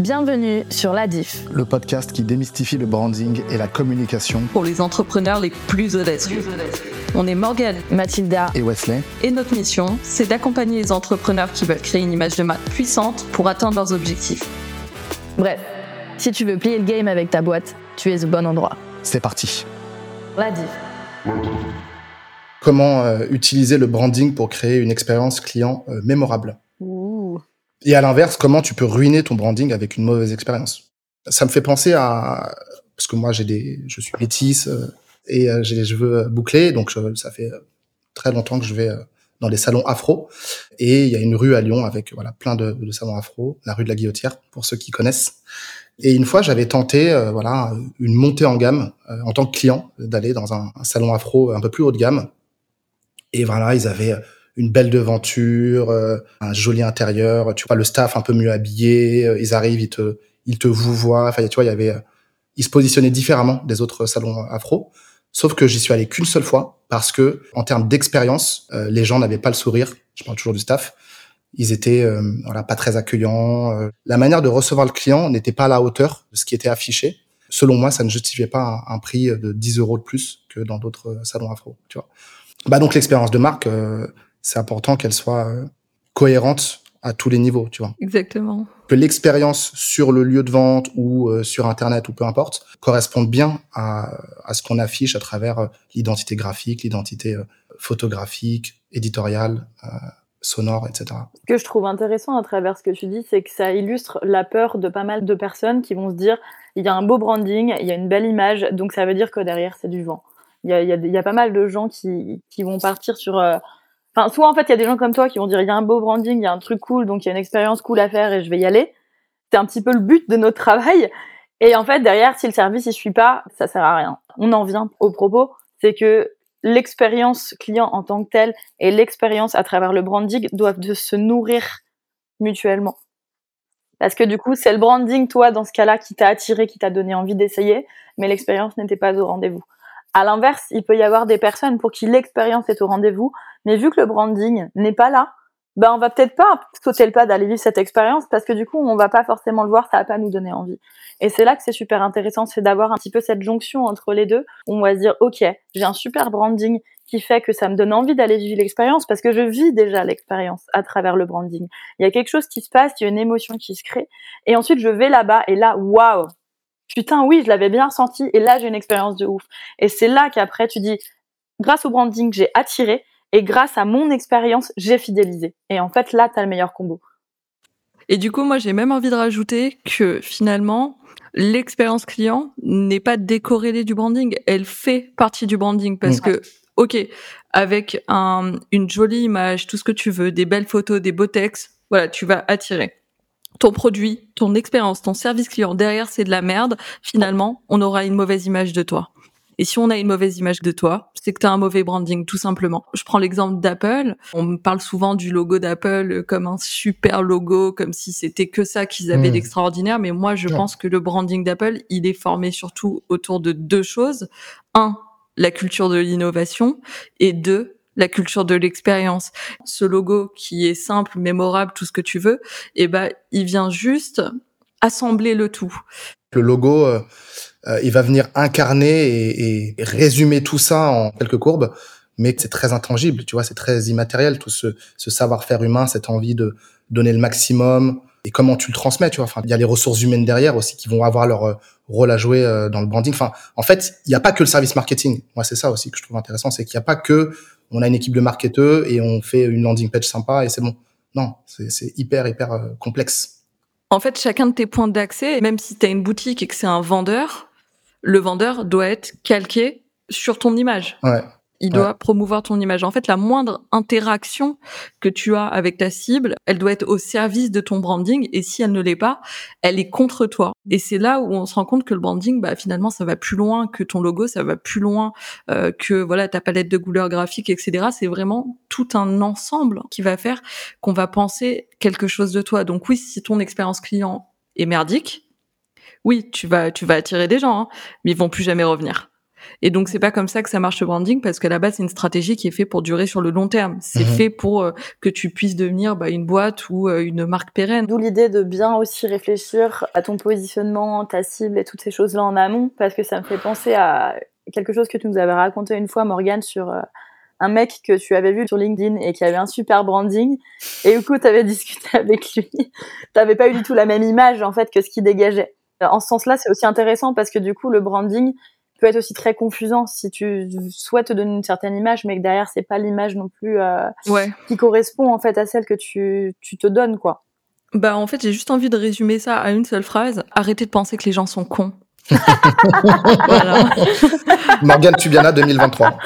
Bienvenue sur La Diff, le podcast qui démystifie le branding et la communication pour les entrepreneurs les plus audacieux. On est Morgane, Mathilda et Wesley. Et notre mission, c'est d'accompagner les entrepreneurs qui veulent créer une image de marque puissante pour atteindre leurs objectifs. Bref, si tu veux plier le game avec ta boîte, tu es au bon endroit. C'est parti. La Diff. Comment euh, utiliser le branding pour créer une expérience client euh, mémorable? Et à l'inverse, comment tu peux ruiner ton branding avec une mauvaise expérience? Ça me fait penser à parce que moi j'ai des, je suis métisse euh, et euh, j'ai les cheveux bouclés, donc ça fait très longtemps que je vais dans des salons afro. Et il y a une rue à Lyon avec voilà plein de, de salons afro, la rue de la Guillotière pour ceux qui connaissent. Et une fois, j'avais tenté euh, voilà une montée en gamme euh, en tant que client d'aller dans un, un, salon afro un peu plus haut de gamme. Et voilà, ils avaient une belle devanture, euh, un joli intérieur, tu vois le staff un peu mieux habillé, ils arrivent, ils te ils te vous voient, enfin tu vois, il y avait ils se positionnaient différemment des autres salons afro. Sauf que j'y suis allé qu'une seule fois parce que en termes d'expérience, les gens n'avaient pas le sourire. Je parle toujours du staff ils étaient euh, voilà pas très accueillants. Euh. La manière de recevoir le client n'était pas à la hauteur de ce qui était affiché. Selon moi, ça ne justifiait pas un, prix de 10 euros de plus que dans d'autres salons afro. Tu vois. Bah donc l'expérience de marque, euh, c'est important qu'elle soit cohérente à tous les niveaux, tu vois. Exactement. Que l'expérience sur le lieu de vente ou sur Internet ou peu importe corresponde bien à, à ce qu'on affiche à travers l'identité graphique, l'identité photographique, éditoriale, sonore, etc. Ce que je trouve intéressant à travers ce que tu dis, c'est que ça illustre la peur de pas mal de personnes qui vont se dire il y a un beau branding, il y a une belle image, donc ça veut dire que derrière c'est du vent. Il y a, il y, a, il y a pas mal de gens qui, qui vont partir sur. Enfin, soit en fait il y a des gens comme toi qui vont dire il y a un beau branding, il y a un truc cool, donc il y a une expérience cool à faire et je vais y aller. C'est un petit peu le but de notre travail. Et en fait derrière, si le service il suit pas, ça sert à rien. On en vient au propos, c'est que l'expérience client en tant que telle et l'expérience à travers le branding doivent de se nourrir mutuellement. Parce que du coup, c'est le branding, toi, dans ce cas-là, qui t'a attiré, qui t'a donné envie d'essayer, mais l'expérience n'était pas au rendez-vous. À l'inverse, il peut y avoir des personnes pour qui l'expérience est au rendez-vous, mais vu que le branding n'est pas là, ben on va peut-être pas sauter le pas d'aller vivre cette expérience parce que du coup on va pas forcément le voir, ça va pas nous donner envie. Et c'est là que c'est super intéressant, c'est d'avoir un petit peu cette jonction entre les deux. On va se dire ok, j'ai un super branding qui fait que ça me donne envie d'aller vivre l'expérience parce que je vis déjà l'expérience à travers le branding. Il y a quelque chose qui se passe, il y a une émotion qui se crée, et ensuite je vais là-bas et là waouh, putain oui, je l'avais bien ressenti et là j'ai une expérience de ouf. Et c'est là qu'après tu dis grâce au branding j'ai attiré et grâce à mon expérience, j'ai fidélisé. Et en fait, là, tu as le meilleur combo. Et du coup, moi, j'ai même envie de rajouter que finalement, l'expérience client n'est pas décorrélée du branding. Elle fait partie du branding parce mmh. que, OK, avec un, une jolie image, tout ce que tu veux, des belles photos, des beaux textes, voilà, tu vas attirer ton produit, ton expérience, ton service client. Derrière, c'est de la merde. Finalement, on aura une mauvaise image de toi. Et si on a une mauvaise image de toi, c'est que tu as un mauvais branding, tout simplement. Je prends l'exemple d'Apple. On me parle souvent du logo d'Apple comme un super logo, comme si c'était que ça qu'ils avaient hmm. d'extraordinaire. Mais moi, je pense que le branding d'Apple, il est formé surtout autour de deux choses. Un, la culture de l'innovation et deux, la culture de l'expérience. Ce logo qui est simple, mémorable, tout ce que tu veux, eh ben, il vient juste assembler le tout. Le logo, euh, euh, il va venir incarner et, et, résumer tout ça en quelques courbes, mais c'est très intangible, tu vois, c'est très immatériel, tout ce, ce savoir-faire humain, cette envie de donner le maximum, et comment tu le transmets, tu vois. Enfin, il y a les ressources humaines derrière aussi qui vont avoir leur euh, rôle à jouer euh, dans le branding. Enfin, en fait, il n'y a pas que le service marketing. Moi, c'est ça aussi que je trouve intéressant, c'est qu'il n'y a pas que on a une équipe de marketeurs et on fait une landing page sympa et c'est bon. Non, c'est hyper hyper complexe. En fait, chacun de tes points d'accès, même si tu as une boutique et que c'est un vendeur, le vendeur doit être calqué sur ton image. Ouais. Il doit promouvoir ton image. En fait, la moindre interaction que tu as avec ta cible, elle doit être au service de ton branding. Et si elle ne l'est pas, elle est contre toi. Et c'est là où on se rend compte que le branding, bah, finalement, ça va plus loin que ton logo, ça va plus loin euh, que voilà ta palette de couleurs graphiques, etc. C'est vraiment tout un ensemble qui va faire qu'on va penser quelque chose de toi. Donc oui, si ton expérience client est merdique, oui, tu vas, tu vas attirer des gens, hein, mais ils vont plus jamais revenir. Et donc c'est pas comme ça que ça marche le branding parce qu'à la base c'est une stratégie qui est faite pour durer sur le long terme. C'est Mhm. fait pour euh, que tu puisses devenir bah, une boîte ou euh, une marque pérenne. D'où l'idée de bien aussi réfléchir à ton positionnement, ta cible et toutes ces choses-là en amont, parce que ça me fait penser à quelque chose que tu nous avais raconté une fois, Morgane, sur euh, un mec que tu avais vu sur LinkedIn et qui avait un super branding. Et du coup, tu avais discuté avec lui. T'avais pas eu du tout la même image, en fait, que ce qu'il dégageait. En ce sens-là, c'est aussi intéressant parce que du coup, le branding peut être aussi très confusant si tu souhaites te donner une certaine image, mais que derrière, c'est pas l'image non plus euh, Ouais. qui correspond, en fait, à celle que tu, tu te donnes, quoi. Bah en fait j'ai juste envie de résumer ça à une seule phrase. Arrêtez de penser que les gens sont cons. voilà. Morgane Tubiana 2023.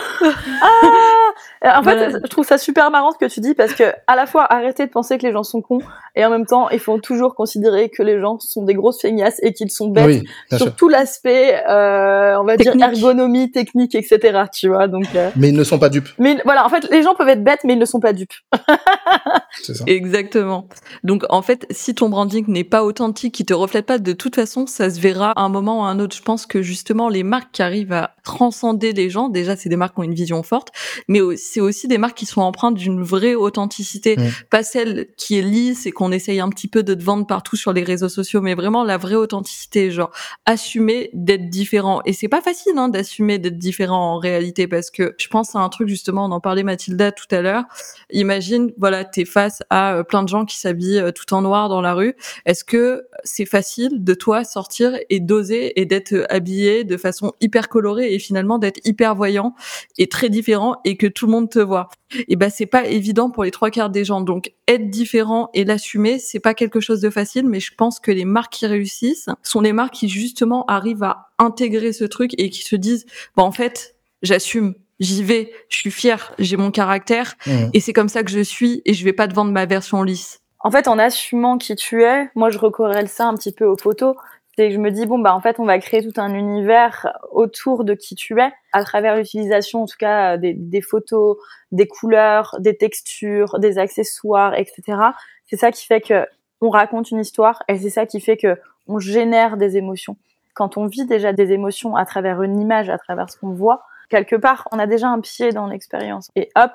En fait, Voilà. je trouve ça super marrant ce que tu dis parce que à la fois arrêter de penser que les gens sont cons et en même temps il faut toujours considérer que les gens sont des grosses feignasses et qu'ils sont bêtes Oui, sur sûr. tout l'aspect, euh, on va Technique. dire ergonomie, technique, etc. Tu vois donc. euh, Mais ils ne sont pas dupes. Mais voilà, en fait, les gens peuvent être bêtes, mais ils ne sont pas dupes. C'est ça. Exactement. Donc en fait, si ton branding n'est pas authentique, qui te reflète pas, de toute façon, ça se verra à un moment ou à un autre. Je pense que justement, les marques qui arrivent à transcender les gens, déjà, c'est des marques qui ont une vision forte, mais au- c'est aussi des marques qui sont empreintes d'une vraie authenticité, Mm. pas celle qui est lisse et qu'on essaye un petit peu de te vendre partout sur les réseaux sociaux, mais vraiment la vraie authenticité, genre assumer d'être différent. Et c'est pas facile hein, d'assumer d'être différent en réalité, parce que je pense à un truc justement, on en parlait Mathilda tout à l'heure. Imagine, voilà, t'es face à euh, plein de gens qui s'habillent euh, tout en noir dans la rue. Est-ce que c'est facile de toi sortir et d'oser et d'être euh, habillé de façon hyper colorée et finalement d'être hyper voyant et très différent et que tout le monde te voit Et ben c'est pas évident pour les trois quarts des gens. Donc être différent et l'assumer, c'est pas quelque chose de facile, mais je pense que les marques qui réussissent sont les marques qui justement arrivent à intégrer ce truc et qui se disent, bon en fait, j'assume. J'y vais, je suis fière, j'ai mon caractère, Mhm. et c'est comme ça que je suis et je vais pas te vendre ma version lisse. En fait, en assumant qui tu es, moi, je recorrèle ça un petit peu aux photos. C'est que je me dis, bon, bah, en fait, on va créer tout un univers autour de qui tu es, à travers l'utilisation, en tout cas, des, des photos, des couleurs, des textures, des accessoires, etc. C'est ça qui fait que on raconte une histoire et c'est ça qui fait que on génère des émotions. Quand on vit déjà des émotions à travers une image, à travers ce qu'on voit, quelque part, on a déjà un pied dans l'expérience. Et hop,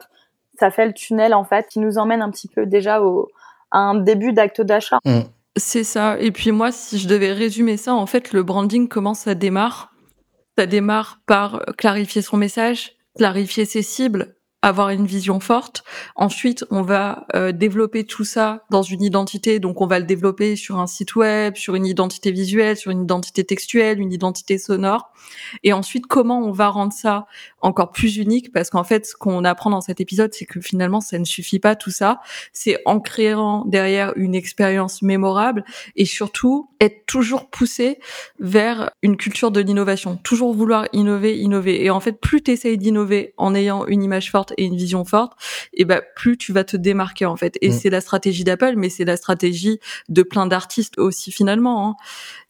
ça fait le tunnel, en fait, qui nous emmène un petit peu déjà au, à un début d'acte d'achat. Mhm. C'est ça. Et puis moi, si je devais résumer ça, en fait, le branding, comment ça démarre? Ça démarre par clarifier son message, clarifier ses cibles, avoir une vision forte. Ensuite, on va euh, développer tout ça dans une identité. Donc, on va le développer sur un site web, sur une identité visuelle, sur une identité textuelle, une identité sonore. Et ensuite, comment on va rendre ça encore plus unique? Parce qu'en fait, ce qu'on apprend dans cet épisode, c'est que finalement, ça ne suffit pas tout ça. C'est en créant derrière une expérience mémorable et surtout être toujours poussé vers une culture de l'innovation. Toujours vouloir innover, innover. Et en fait, plus tu essayes d'innover en ayant une image forte et une vision forte, et ben plus tu vas te démarquer en fait. Et Mm. c'est la stratégie d'Apple, mais c'est la stratégie de plein d'artistes aussi finalement. hein.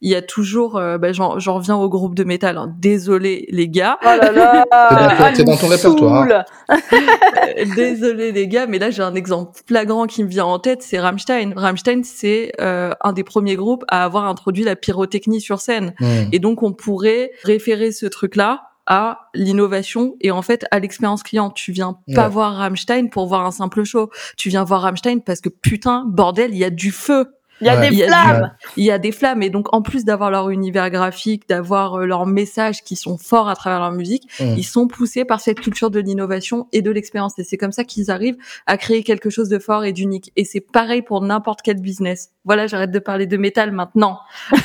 Il y a toujours, euh, ben, j'en j'en reviens au groupe de métal. hein. Désolé les gars, Oh là là C'est dans ton- ah, dans répertoire, Désolé les gars, mais là j'ai un exemple flagrant qui me vient en tête, c'est Rammstein. Rammstein, c'est euh, un des premiers groupes à avoir introduit la pyrotechnie sur scène. Mhm. Et donc on pourrait référer ce truc-là à l'innovation et en fait à l'expérience client. Tu viens pas Ouais. voir Rammstein pour voir un simple show. Tu viens voir Rammstein parce que putain, bordel, il y a du feu. Il y a Ouais. des Il y a du- flammes. Il y a des flammes et donc en plus d'avoir leur univers graphique, d'avoir euh, leurs messages qui sont forts à travers leur musique, Mhm. ils sont poussés par cette culture de l'innovation et de l'expérience. Et c'est comme ça qu'ils arrivent à créer quelque chose de fort et d'unique. Et c'est pareil pour n'importe quel business. Voilà, j'arrête de parler de métal maintenant.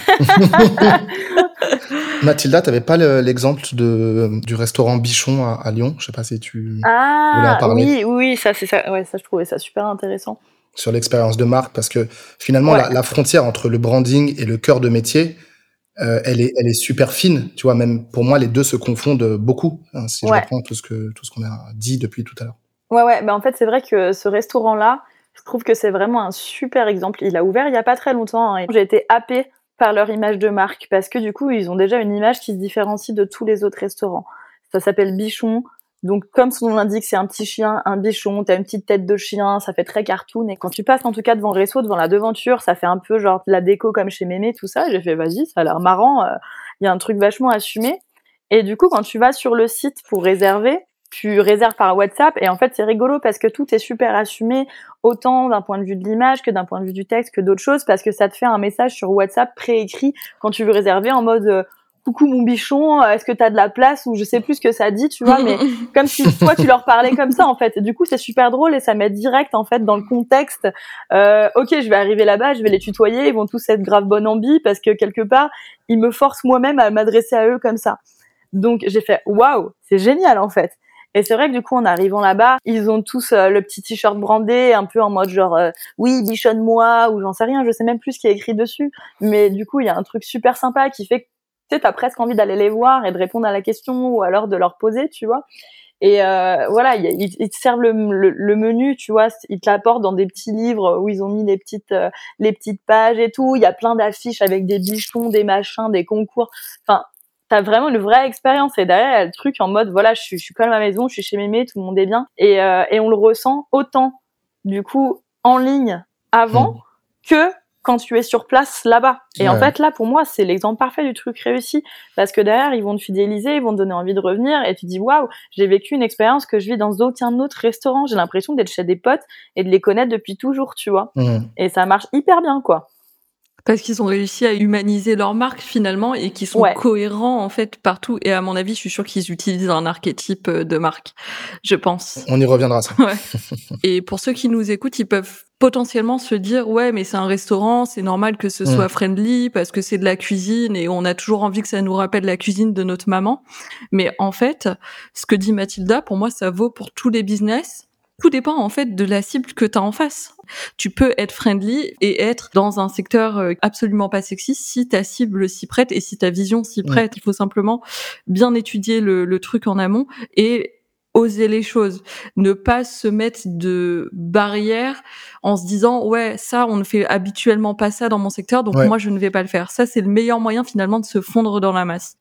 Mathilda, t'avais pas le- l'exemple de du restaurant Bichon à, à Lyon? Je sais pas si tu voulais en Ah parler. oui, oui, ça c'est ça. Ouais, ça je trouvais ça super intéressant. Sur l'expérience de marque parce que finalement Ouais. la, la frontière entre le branding et le cœur de métier, euh, elle est elle est super fine. Tu vois, même pour moi les deux se confondent beaucoup. hein, si Ouais. je reprends tout ce que tout ce qu'on a dit depuis tout à l'heure. Ouais, ouais. Bah en fait, c'est vrai que ce restaurant-là, je trouve que c'est vraiment un super exemple. Il a ouvert il y a pas très longtemps. hein, J'ai été happée par leur image de marque parce que du coup, ils ont déjà une image qui se différencie de tous les autres restaurants. Ça s'appelle Bichon. Donc, comme son nom l'indique, c'est un petit chien, un bichon, t'as une petite tête de chien, ça fait très cartoon. Et quand tu passes, en tout cas, devant le resto, devant la devanture, ça fait un peu genre la déco comme chez Mémé, tout ça. J'ai fait, vas-y, ça a l'air marrant. euh, Il y a un truc vachement assumé. Et du coup, quand tu vas sur le site pour réserver, tu réserves par WhatsApp et en fait c'est rigolo parce que tout est super assumé autant d'un point de vue de l'image que d'un point de vue du texte que d'autres choses parce que ça te fait un message sur WhatsApp préécrit quand tu veux réserver en mode euh, coucou mon bichon, est-ce que tu as de la place ou je sais plus ce que ça dit, tu vois, mais comme si toi tu leur parlais comme ça en fait. du coup c'est super drôle et ça met direct en fait dans le contexte. Euh, ok, je vais arriver là-bas, je vais les tutoyer, ils vont tous être grave bon ambi parce que quelque part ils me forcent moi-même à m'adresser à eux comme ça. Donc j'ai fait waouh, c'est génial en fait. Et c'est vrai que du coup, en arrivant là-bas, ils ont tous euh, le petit t-shirt brandé, un peu en mode genre euh, oui, bichonne-moi ou j'en sais rien, je sais même plus ce qui est écrit dessus. Mais du coup, il y a un truc super sympa qui fait que tu sais, t'as presque envie d'aller les voir et de répondre à la question ou alors de leur poser, tu vois. Et euh, voilà, ils, te servent le, menu, tu vois, ils te l'apportent dans des petits livres où ils ont mis les petites, les petites pages et tout. Il y a plein d'affiches avec des bichons, des machins, des concours. Enfin, t'as vraiment une vraie expérience. Et derrière, il y a le truc en mode, voilà, je suis, je suis comme à ma maison, je suis chez Mémé, tout le monde est bien. Et, euh, et on le ressent autant, du coup, en ligne avant mmh. que quand tu es sur place là-bas. Et en fait, là, pour moi, c'est l'exemple parfait du truc réussi. Parce que derrière, ils vont te fidéliser, ils vont te donner envie de revenir. Et tu dis, waouh, j'ai vécu une expérience que je vis dans aucun autre restaurant. J'ai l'impression d'être chez des potes et de les connaître depuis toujours, tu vois. Mmh. Et ça marche hyper bien, quoi. Parce qu'ils ont réussi à humaniser leur marque finalement et qu'ils sont cohérents en fait partout. Et à mon avis, je suis sûre qu'ils utilisent un archétype euh, de marque, je pense. On y reviendra ça. Ouais. et pour ceux qui nous écoutent, ils peuvent potentiellement se dire ouais mais c'est un restaurant, c'est normal que ce mm. soit friendly parce que c'est de la cuisine et on a toujours envie que ça nous rappelle la cuisine de notre maman. Mais en fait, ce que dit Mathilda, pour moi, ça vaut pour tous les business tout dépend en fait de la cible que tu as en face. Tu peux être friendly et être dans un secteur euh, absolument pas sexy si ta cible s'y prête et si ta vision s'y prête. Il faut simplement bien étudier le, le truc en amont et oser les choses, ne pas se mettre de barrières en se disant ouais ça on ne fait habituellement pas ça dans mon secteur donc moi je ne vais pas le faire. Ça c'est le meilleur moyen finalement de se fondre dans la masse.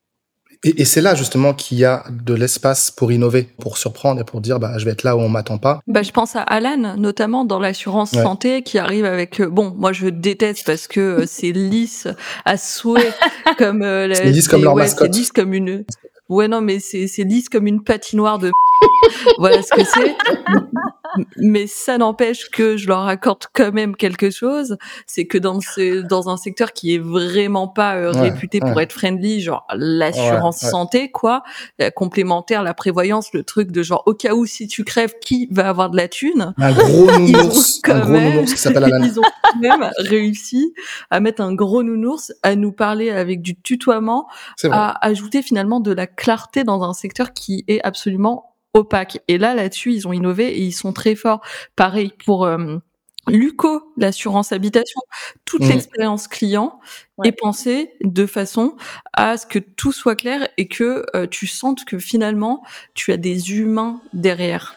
Et, et c'est là justement qu'il y a de l'espace pour innover, pour surprendre et pour dire bah je vais être là où on m'attend pas. Bah je pense à Alan notamment dans l'assurance santé qui arrive avec euh, bon moi je déteste parce que euh, c'est lisse à souhait comme euh, c'est lisse comme leur mascotte. C'est lisse comme une ouais non mais c'est c'est lisse comme une patinoire de voilà ce que c'est mais ça n'empêche que je leur accorde quand même quelque chose, c'est que dans ce, dans un secteur qui est vraiment pas euh, réputé pour être friendly, genre l'assurance santé quoi, la complémentaire, la prévoyance, le truc de genre au cas où si tu crèves, qui va avoir de la thune? Un gros nounours, un gros nounours qui s'appelle Alan. Ils ont quand même réussi à mettre un gros nounours, à nous parler avec du tutoiement, à ajouter finalement de la clarté dans un secteur qui est absolument opaque. Et là, là-dessus, ils ont innové et ils sont très forts. Pareil pour euh, Luco, l'assurance habitation. Toute mmh. l'expérience client est pensée de façon à ce que tout soit clair et que euh, tu sentes que finalement, tu as des humains derrière.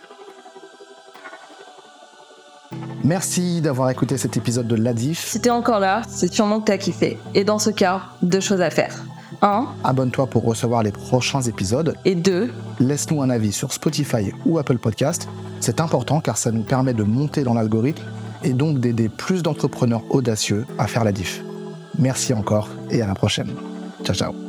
Merci d'avoir écouté cet épisode de l'Adif. Si t'es encore là, c'est sûrement que t'as kiffé. Et dans ce cas, deux choses à faire. 1. Abonne-toi pour recevoir les prochains épisodes. Et 2. Laisse-nous un avis sur Spotify ou Apple Podcast. C'est important car ça nous permet de monter dans l'algorithme et donc d'aider plus d'entrepreneurs audacieux à faire la diff. Merci encore et à la prochaine. Ciao ciao.